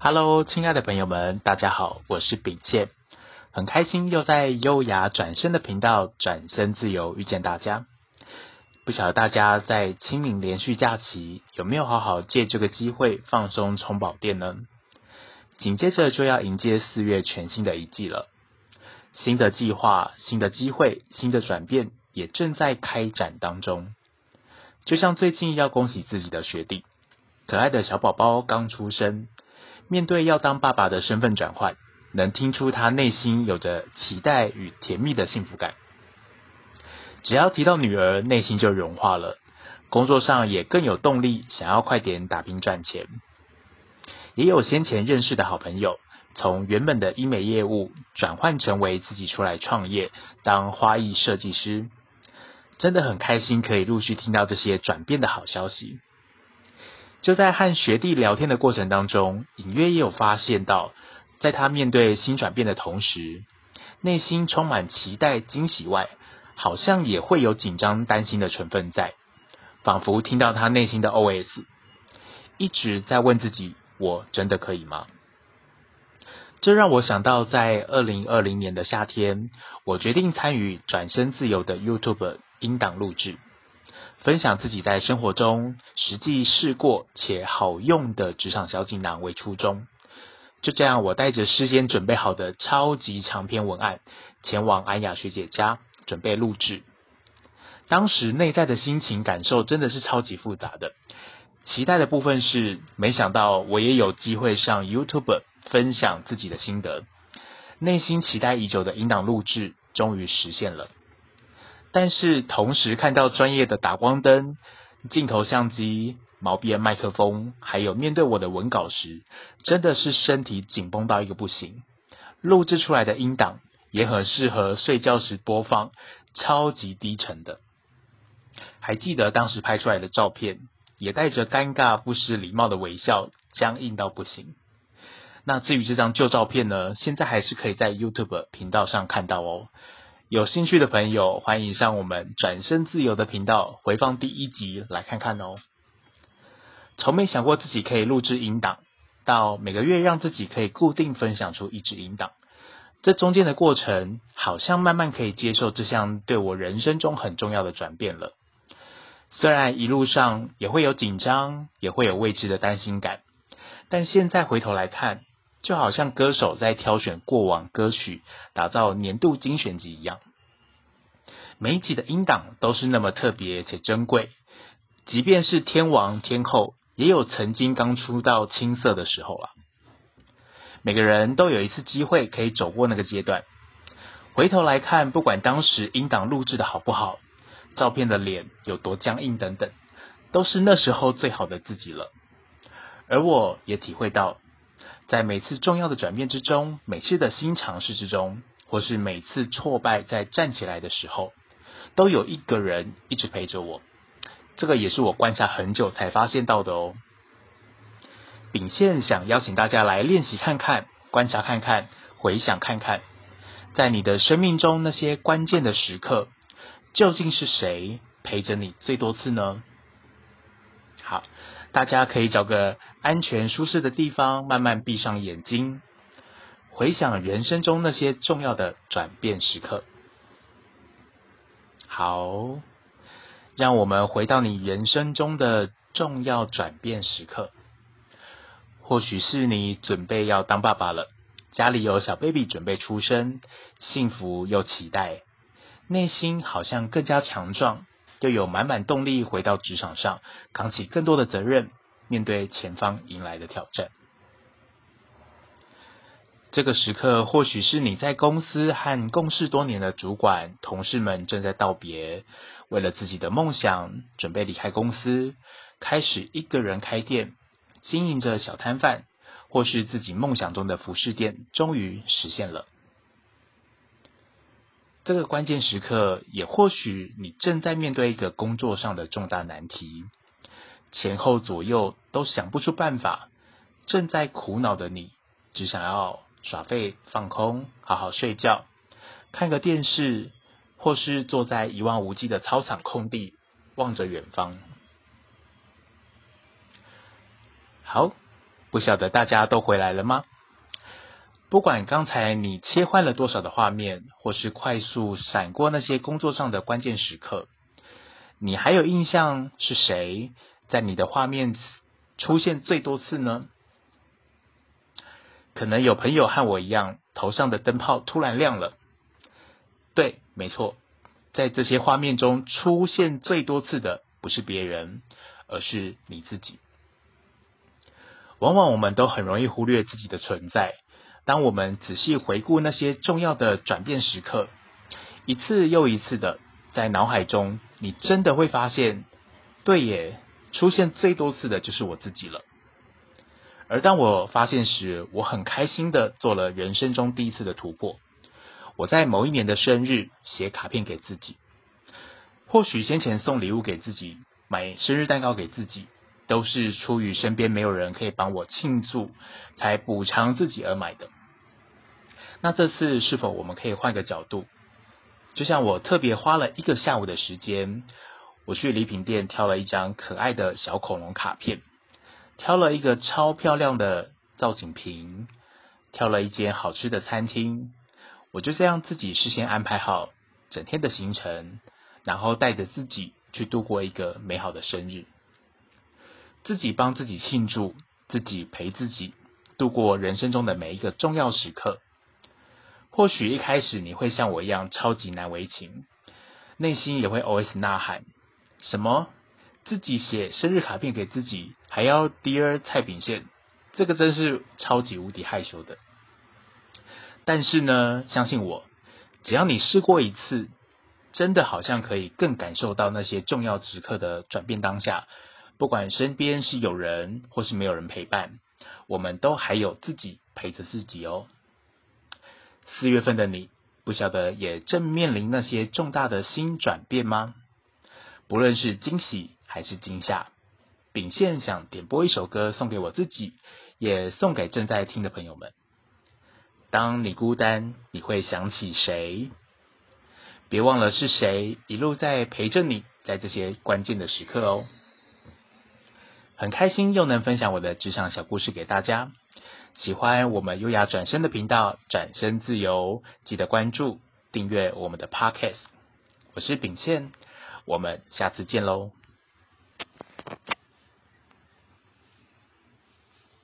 Hello，亲爱的朋友们，大家好，我是秉宪，很开心又在优雅转身的频道转身自由遇见大家。不晓得大家在清明连续假期有没有好好借这个机会放松充饱电呢？紧接着就要迎接四月全新的一季了，新的计划、新的机会、新的转变也正在开展当中。就像最近要恭喜自己的学弟，可爱的小宝宝刚出生，面对要当爸爸的身份转换，能听出他内心有着期待与甜蜜的幸福感。只要提到女儿，内心就融化了，工作上也更有动力，想要快点打拼赚钱。也有先前认识的好朋友，从原本的医美业务转换成为自己出来创业，当花艺设计师。真的很开心，可以陆续听到这些转变的好消息。就在和学弟聊天的过程当中，隐约也有发现到，在他面对新转变的同时，内心充满期待、惊喜外，好像也会有紧张、担心的成分在，仿佛听到他内心的 OS，一直在问自己：我真的可以吗？这让我想到，在二零二零年的夏天，我决定参与转身自由的 YouTube。音档录制，分享自己在生活中实际试过且好用的职场小锦囊为初衷。就这样，我带着事先准备好的超级长篇文案，前往安雅学姐家准备录制。当时内在的心情感受真的是超级复杂的。期待的部分是，没想到我也有机会上 YouTube 分享自己的心得。内心期待已久的音档录制终于实现了。但是同时看到专业的打光灯、镜头、相机、毛边麦克风，还有面对我的文稿时，真的是身体紧绷到一个不行。录制出来的音档也很适合睡觉时播放，超级低沉的。还记得当时拍出来的照片，也带着尴尬不失礼貌的微笑，僵硬到不行。那至于这张旧照片呢，现在还是可以在 YouTube 频道上看到哦。有兴趣的朋友，欢迎上我们转身自由的频道回放第一集来看看哦。从没想过自己可以录制音档，到每个月让自己可以固定分享出一支音档，这中间的过程，好像慢慢可以接受这项对我人生中很重要的转变了。虽然一路上也会有紧张，也会有未知的担心感，但现在回头来看。就好像歌手在挑选过往歌曲，打造年度精选集一样，每一集的音档都是那么特别且珍贵。即便是天王天后，也有曾经刚出道青涩的时候啊。每个人都有一次机会可以走过那个阶段，回头来看，不管当时音档录制的好不好，照片的脸有多僵硬等等，都是那时候最好的自己了。而我也体会到。在每次重要的转变之中，每次的新尝试之中，或是每次挫败在站起来的时候，都有一个人一直陪着我。这个也是我观察很久才发现到的哦。秉宪想邀请大家来练习看看，观察看看，回想看看，在你的生命中那些关键的时刻，究竟是谁陪着你最多次呢？好。大家可以找个安全舒适的地方，慢慢闭上眼睛，回想人生中那些重要的转变时刻。好，让我们回到你人生中的重要转变时刻。或许是你准备要当爸爸了，家里有小 baby 准备出生，幸福又期待，内心好像更加强壮。就有满满动力回到职场上，扛起更多的责任，面对前方迎来的挑战。这个时刻，或许是你在公司和共事多年的主管、同事们正在道别，为了自己的梦想，准备离开公司，开始一个人开店，经营着小摊贩，或是自己梦想中的服饰店，终于实现了。这个关键时刻，也或许你正在面对一个工作上的重大难题，前后左右都想不出办法，正在苦恼的你，只想要耍废放空，好好睡觉，看个电视，或是坐在一望无际的操场空地，望着远方。好，不晓得大家都回来了吗？不管刚才你切换了多少的画面，或是快速闪过那些工作上的关键时刻，你还有印象是谁在你的画面出现最多次呢？可能有朋友和我一样，头上的灯泡突然亮了。对，没错，在这些画面中出现最多次的不是别人，而是你自己。往往我们都很容易忽略自己的存在。当我们仔细回顾那些重要的转变时刻，一次又一次的在脑海中，你真的会发现，对耶，出现最多次的就是我自己了。而当我发现时，我很开心的做了人生中第一次的突破。我在某一年的生日写卡片给自己，或许先前送礼物给自己，买生日蛋糕给自己。都是出于身边没有人可以帮我庆祝，才补偿自己而买的。那这次是否我们可以换个角度？就像我特别花了一个下午的时间，我去礼品店挑了一张可爱的小恐龙卡片，挑了一个超漂亮的造景瓶，挑了一间好吃的餐厅。我就这样自己事先安排好整天的行程，然后带着自己去度过一个美好的生日。自己帮自己庆祝，自己陪自己度过人生中的每一个重要时刻。或许一开始你会像我一样超级难为情，内心也会 OS 呐喊：什么？自己写生日卡片给自己，还要 Dear 蔡秉宪，这个真是超级无敌害羞的。但是呢，相信我，只要你试过一次，真的好像可以更感受到那些重要时刻的转变当下。不管身边是有人或是没有人陪伴，我们都还有自己陪着自己哦。四月份的你，不晓得也正面临那些重大的新转变吗？不论是惊喜还是惊吓，秉宪想点播一首歌送给我自己，也送给正在听的朋友们。当你孤单，你会想起谁？别忘了是谁一路在陪着你，在这些关键的时刻哦。很开心又能分享我的职场小故事给大家。喜欢我们优雅转身的频道，转身自由，记得关注、订阅我们的 Podcast。我是秉宪，我们下次见喽。